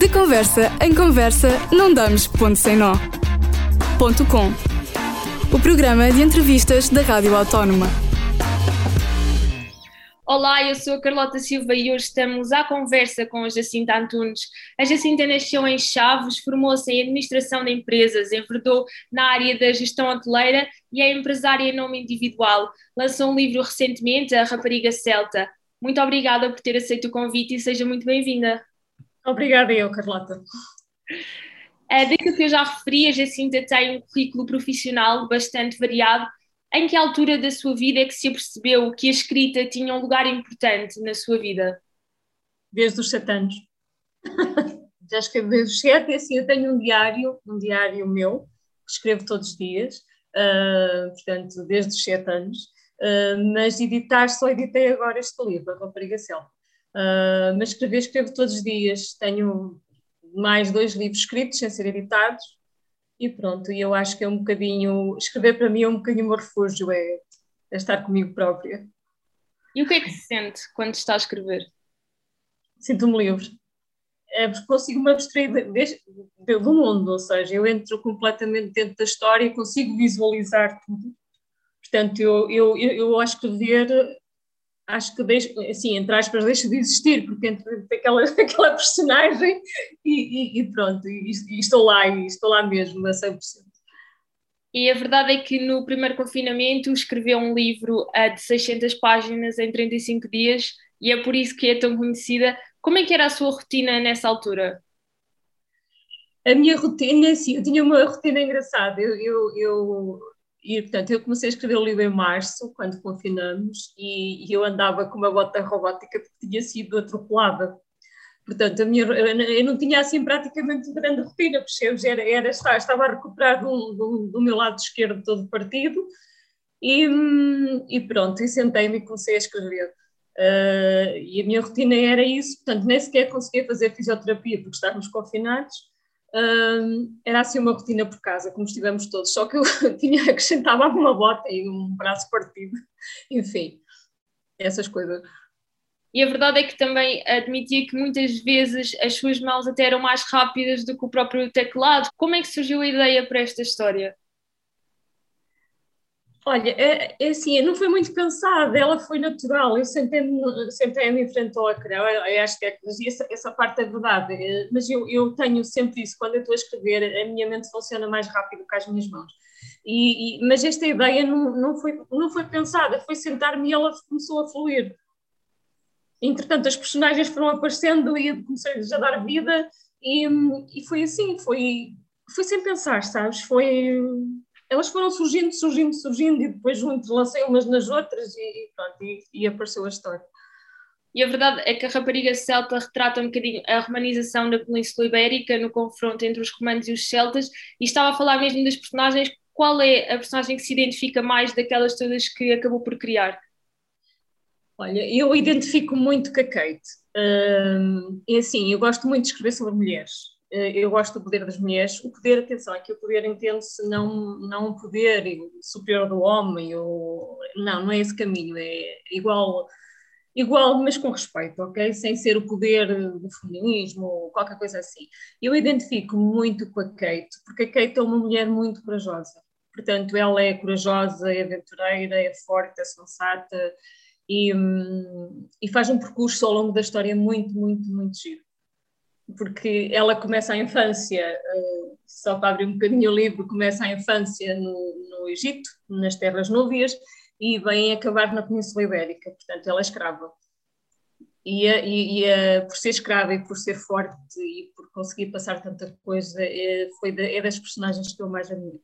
De conversa em conversa, não damos ponto sem nó. Ponto com. O programa de entrevistas da Rádio Autónoma. Olá, eu sou a Carlota Silva e hoje estamos à conversa com a Jacinta Antunes. A Jacinta nasceu em Chaves, formou-se em Administração de Empresas, enverdou na área da gestão hoteleira e é empresária em nome individual. Lançou um livro recentemente, A Rapariga Celta. Muito obrigada por ter aceito o convite e seja muito bem-vinda. Obrigada eu, Carlota. Daquilo que eu já referi, a Jacinta tem um currículo profissional bastante variado em que altura da sua vida é que se apercebeu que a escrita tinha um lugar importante na sua vida? Desde os sete anos. Já escrevo desde os sete, assim, eu tenho um diário, um diário meu, que escrevo todos os dias, uh, portanto, desde os sete anos, uh, mas editar, só editei agora este livro, a Rapariga Cel. Uh, mas escrever, escrevo todos os dias, tenho mais dois livros escritos, sem ser editados, e pronto, e eu acho que é um bocadinho, escrever para mim é um bocadinho o meu refúgio, é, é estar comigo própria. E o que é que se sente quando está a escrever? Sinto-me livre. É porque consigo me abstrair do mundo, ou seja, eu entro completamente dentro da história e consigo visualizar tudo. Portanto, eu, eu, eu, eu a escrever acho que deixo, assim, entre aspas, deixa de existir, porque entre aquela, aquela personagem e, e, e pronto, e, e, estou lá, e estou lá mesmo a 100%. E a verdade é que no primeiro confinamento escreveu um livro uh, de 600 páginas em 35 dias e é por isso que é tão conhecida. Como é que era a sua rotina nessa altura? A minha rotina, sim, eu tinha uma rotina engraçada. Eu, eu, eu e, portanto, eu comecei a escrever o livro em março, quando confinamos, e, e eu andava com uma bota robótica porque tinha sido atropelada. Portanto, a minha, eu não tinha assim praticamente grande rotina, percebes? Era, era, estava a recuperar do, do, do meu lado esquerdo todo partido e, e pronto, e sentei-me e comecei a escrever. Uh, e a minha rotina era isso, portanto, nem sequer conseguia fazer fisioterapia porque estávamos confinados era assim uma rotina por casa, como estivemos todos, só que eu tinha, acrescentava uma bota e um braço partido, enfim, essas coisas. E a verdade é que também admitia que muitas vezes as suas mãos até eram mais rápidas do que o próprio teclado. Como é que surgiu a ideia para esta história? Olha, é, é, assim, não foi muito pensada, ela foi natural. Eu sentei-me sentei em frente ao ecrã, eu acho que é, essa, essa parte é verdade, é, mas eu, eu tenho sempre isso, quando eu estou a escrever, a minha mente funciona mais rápido que as minhas mãos. E, e, mas esta ideia não, não, foi, não foi pensada, foi sentar-me e ela começou a fluir. Entretanto, as personagens foram aparecendo e comecei a dar vida, e, e foi assim, foi, foi sem pensar, sabes? Foi elas foram surgindo, surgindo, surgindo, e depois lancei umas nas outras e, pronto, e, e, apareceu a história. E a verdade é que a rapariga celta retrata um bocadinho a romanização da Península Ibérica no confronto entre os romanos e os celtas, e estava a falar mesmo das personagens. Qual é a personagem que se identifica mais daquelas todas que acabou por criar? Olha, eu identifico muito com a Kate. Um, é assim, eu gosto muito de escrever sobre mulheres. Eh, eu gosto do poder das mulheres. O poder, atenção, aqui o poder entende-se não, não um poder superior do homem, ou, não, não é esse caminho, é igual, igual, mas com respeito, ok? Sem ser o poder do feminismo ou qualquer coisa assim. Eu identifico muito com a Kate, porque a Kate é uma mulher muito corajosa. Portanto, ela é corajosa, é aventureira, é forte, é sensata e, hum, e faz um percurso ao longo da história muito, muito, muito giro porque ela começa a infância, uh, só para abrir um bocadinho o livro, começa a infância no, no Egito, nas terras núbias, e vem acabar na Península Ibérica, portanto ela é escrava. E, e, e por ser escrava e por ser forte e por conseguir passar tanta coisa, é, foi é das personagens que eu mais admiro.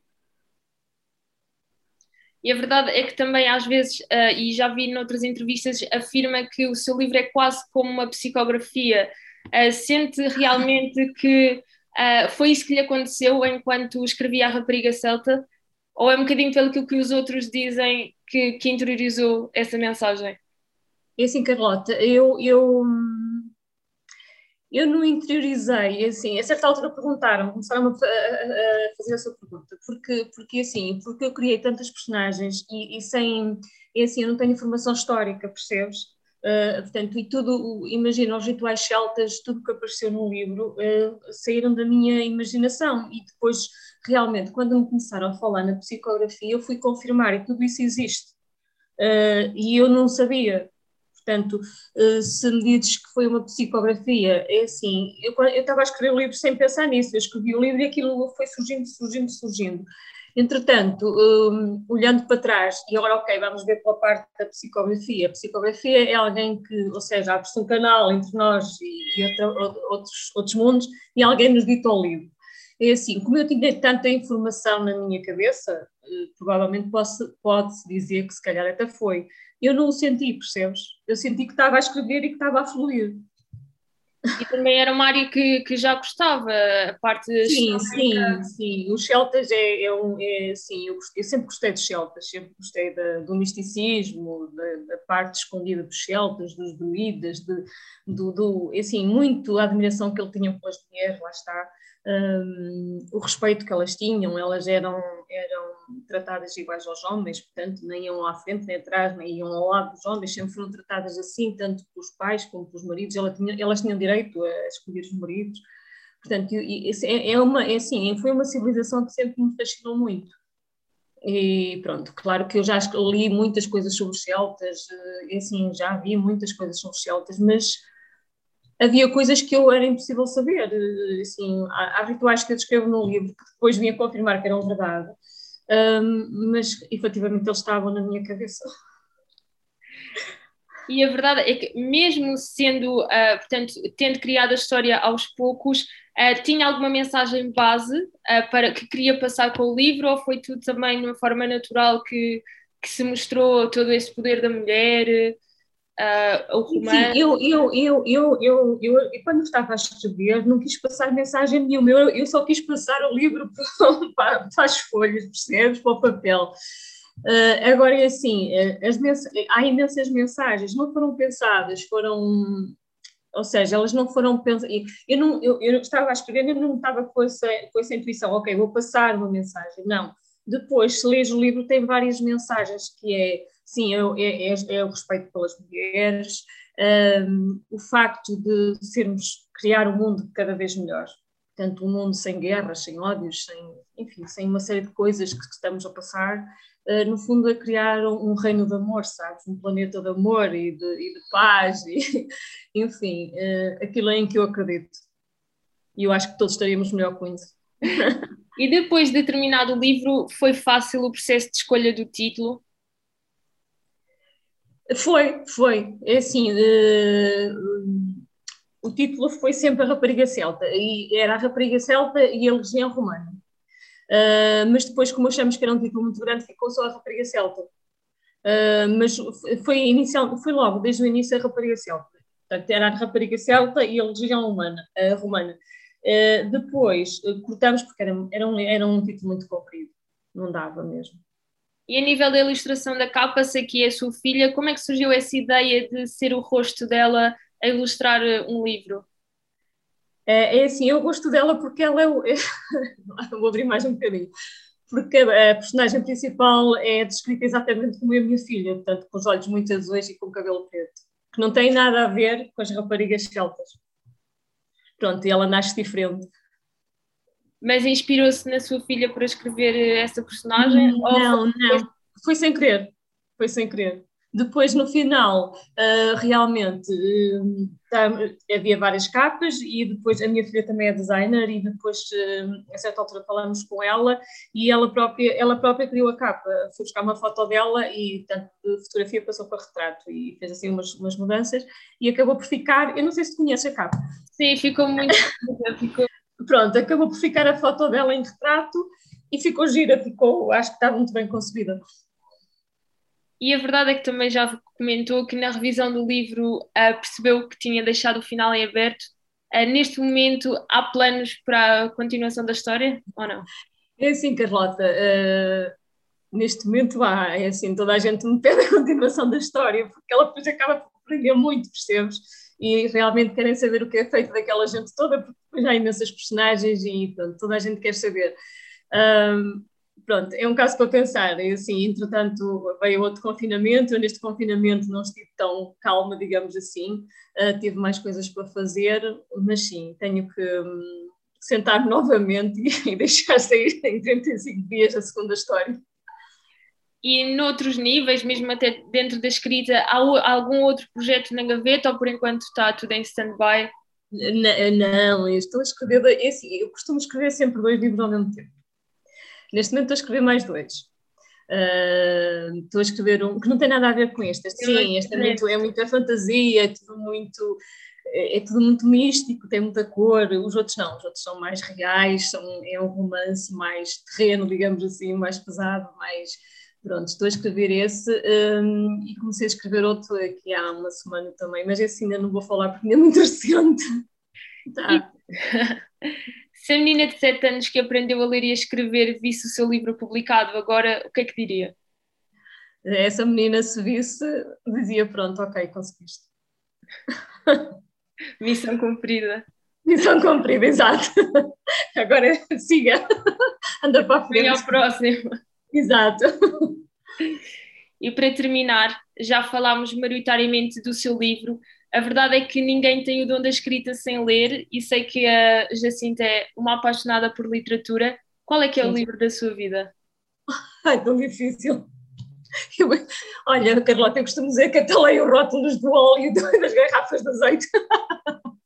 E a verdade é que também às vezes, uh, e já vi noutras entrevistas, afirma que o seu livro é quase como uma psicografia, Uh, sente realmente que uh, foi isso que lhe aconteceu enquanto escrevia a rapariga celta? Ou é um bocadinho pelo que os outros dizem que, que interiorizou essa mensagem? É assim, Carlota, eu, eu, eu não interiorizei, é assim, a certa altura perguntaram, começaram a, a, a fazer essa pergunta, porque, porque assim, porque eu criei tantas personagens e, e sem, é assim, eu não tenho informação histórica, percebes? Uh, portanto, e tudo, imagina, os rituais celtas, tudo que apareceu no livro, uh, saíram da minha imaginação e depois, realmente, quando me começaram a falar na psicografia, eu fui confirmar e tudo isso existe. Uh, e eu não sabia. Portanto, se me dizes que foi uma psicografia, é assim, eu, eu estava a escrever o livro sem pensar nisso, eu escrevi o livro e aquilo foi surgindo, surgindo, surgindo. Entretanto, um, olhando para trás, e agora, ok, vamos ver pela parte da psicografia. A psicografia é alguém que, ou seja, abre-se um canal entre nós e, e outra, outros, outros mundos e alguém nos dita o livro. É assim, como eu tinha tanta informação na minha cabeça, eh, provavelmente pode-se dizer que se calhar até foi. Eu não o senti, percebes? Eu senti que estava a escrever e que estava a fluir. E também era uma área que, que já gostava, a parte Sim, sim, sim. Os celtas é, é um. É, sim, eu, eu, sempre gostei dos celtas, sempre gostei da, do misticismo, da, da, parte escondida dos celtas, dos druidas, de, do, do, assim, muito a admiração que ele tinha pelas mulheres, lá está um, o respeito que elas tinham, elas eram, eram tratadas iguais aos homens, portanto, nem iam à frente nem atrás, nem iam ao lado dos homens, sempre foram tratadas assim, tanto pelos pais como pelos maridos, elas tinham, elas tinham direito a escolher os maridos, portanto, é, é uma, é assim, foi uma civilização que sempre me fascinou muito. E pronto, claro que eu já li muitas coisas sobre os celtas, eh, assim, já vi muitas coisas sobre os celtas, mas havia coisas que eu era impossível saber. Eh, assim, há, há, rituais que eu descrevo no livro que depois vinha confirmar que eram verdade, um, mas efetivamente eles estavam na minha cabeça. E a verdade é que, mesmo sendo, uh, portanto, tendo criado a história aos poucos, uh, tinha alguma mensagem base uh, para que queria passar com o livro, ou foi tudo também de uma forma natural que, que se mostrou todo esse poder da mulher? Uh, o romance. Sim, eu, eu, eu, eu, eu, eu, eu, quando estava a escrever, não quis passar mensagem nenhuma, eu, eu só quis passar o livro para, para as folhas, percebes? Para o papel. Uh, agora é assim, as há imensas mensagens, não foram pensadas, foram, ou seja, elas não foram pensadas. Eu, não, eu, eu estava a escrever, eu não estava com essa, com essa intuição, ok, vou passar uma mensagem. Não. Depois, se lês o livro, tem várias mensagens que é sim, é, é, é, é o respeito pelas mulheres, um, o facto de sermos, criar um mundo cada vez melhor. Portanto, um mundo sem guerras, sem ódios, sem, enfim, sem uma série de coisas que estamos a passar, uh, no fundo, a criar um, um, reino de amor, sabes? Um planeta de amor e de, e de paz, e, enfim, uh, aquilo é em que eu acredito. E eu acho que todos estaríamos melhor com isso. e depois de terminado o livro, foi fácil o processo de escolha do título? Foi, foi. É assim, uh, o título foi sempre a Rapariga Celta, e era a Rapariga Celta e a Legião Romana. Uh, mas depois, como achamos que era um título muito grande, ficou só a Rapariga Celta. Uh, mas foi, inicial, foi logo, desde o início, a Rapariga Celta. Portanto, era a Rapariga Celta e a Legião Humana, a Romana. depois, cortamos porque era, era, um, era um título muito comprido, não dava mesmo. E a nível da ilustração da capa, sei que é a sua filha, como é que surgiu essa ideia de ser o rosto dela a ilustrar eh, um livro? É, é assim, eu gosto dela porque ela é o. Vou abrir mais um bocadinho. Porque a personagem principal é descrita exatamente como a minha filha, portanto, com os olhos muito azuis e com o cabelo preto, que não tem nada a ver com as raparigas celtas. Pronto, e ela nasce diferente. Mas inspirou-se na sua filha para escrever essa personagem? Não, ou... não. Foi sem querer. Foi sem querer. Depois, no final, uh, realmente uh, havia várias capas e depois a minha filha também é designer e depois, uh, a certa altura, falamos com ela e ela própria, ela própria criou a capa. Foi buscar uma foto dela e, tanto de fotografia passou para retrato e fez assim umas, umas mudanças e acabou por ficar. Eu não sei se conheces a capa. Sim, ficou muito. ficou pronto, acabou por ficar a foto dela em retrato e ficou gira, ficou, acho que está muito bem concebida. E a verdade é que também já comentou que na revisão do livro uh, percebeu que tinha deixado o final em aberto. Uh, neste momento, há planos para a continuação da história ou não? É assim, Carlota. Uh, neste momento há. É assim, toda a gente me pede a continuação da história, porque ela depois acaba por aprender muito, percebes? e realmente querem saber o que é feito daquela gente toda, porque já há imensas personagens e pronto, toda a gente quer saber. Um, pronto, é um caso para pensar. E assim, entretanto, veio outro confinamento. Eu, neste confinamento, não estive tão calma, digamos assim. Uh, tive mais coisas para fazer, mas sim, tenho que um, sentar novamente e, deixar sair em 35 dias a segunda história. E noutros níveis, mesmo até dentro da escrita, há algum outro projeto na gaveta ou por enquanto está tudo em stand-by? Não, eu estou a escrever, esse, eu costumo escrever sempre dois livros ao mesmo tempo. Neste momento estou a escrever mais dois. Uh, estou a escrever um que não tem nada a ver com este. este sim, este é muito, é muita fantasia, é tudo muito é, é, tudo muito místico, tem muita cor. Os outros não, os outros são mais reais, são, é um romance mais terreno, digamos assim, mais pesado, mais. Pronto, estou a escrever esse um, e comecei a escrever outro aqui há uma semana também, mas esse ainda não vou falar porque ainda é muito recente. Tá. Se a menina de 7 anos que aprendeu a ler e a escrever visse o seu livro publicado agora, o que é que diria? Essa menina, se visse, dizia: Pronto, ok, conseguiste. Missão cumprida. Missão cumprida, exato. Agora siga, anda para a frente. Vem ao próximo. Exato. E para terminar, já falámos maioritariamente do seu livro, a verdade é que ninguém tem o dom da escrita sem ler e sei que a Jacinta é uma apaixonada por literatura. Qual é que é Sim. o livro da sua vida? Ai, tão difícil. Eu, olha, Carlota, eu costumo dizer que até leio rótulos do óleo das garrafas de azeite.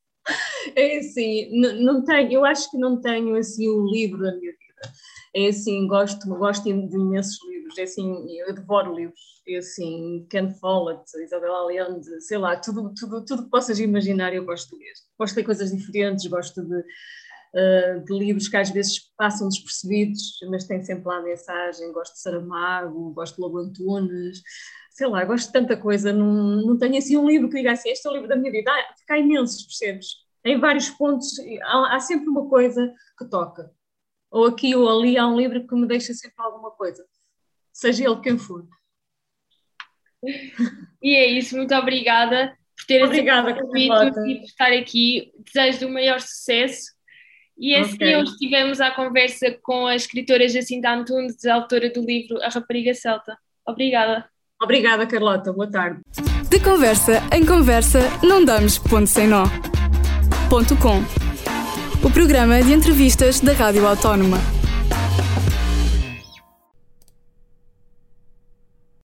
É assim, não, não tenho, eu acho que não tenho assim um livro da minha vida. É assim, gosto, gosto de imensos livros, é assim, eu devoro livros e assim, Ken Follett, Isabel Allende, sei lá, tudo, tudo, tudo que possas imaginar eu gosto de ler. Gosto de coisas diferentes, gosto de, uh, de livros que às vezes passam despercebidos, mas têm sempre lá a mensagem, gosto de Saramago, gosto de Lobo Antunes, sei lá, gosto de tanta coisa, não, não tenho assim um livro que diga assim, este é o livro da minha vida, ah, fica imensos, percebes? Em vários pontos, há, há sempre uma coisa que toca. Ou aqui ou ali há um livro que me deixa sempre alguma coisa, seja ele quem for. E é isso, muito obrigada por ter obrigada, convite e por estar aqui. Desejo o maior sucesso. E assim okay. hoje estivemos à conversa com a escritora Jacinta Antunes, autora do livro A Rapariga Celta. Obrigada. Obrigada, Carlota. Boa tarde. De conversa em conversa, não damos ponto sem nó. Ponto com. O programa de entrevistas da Rádio Autónoma.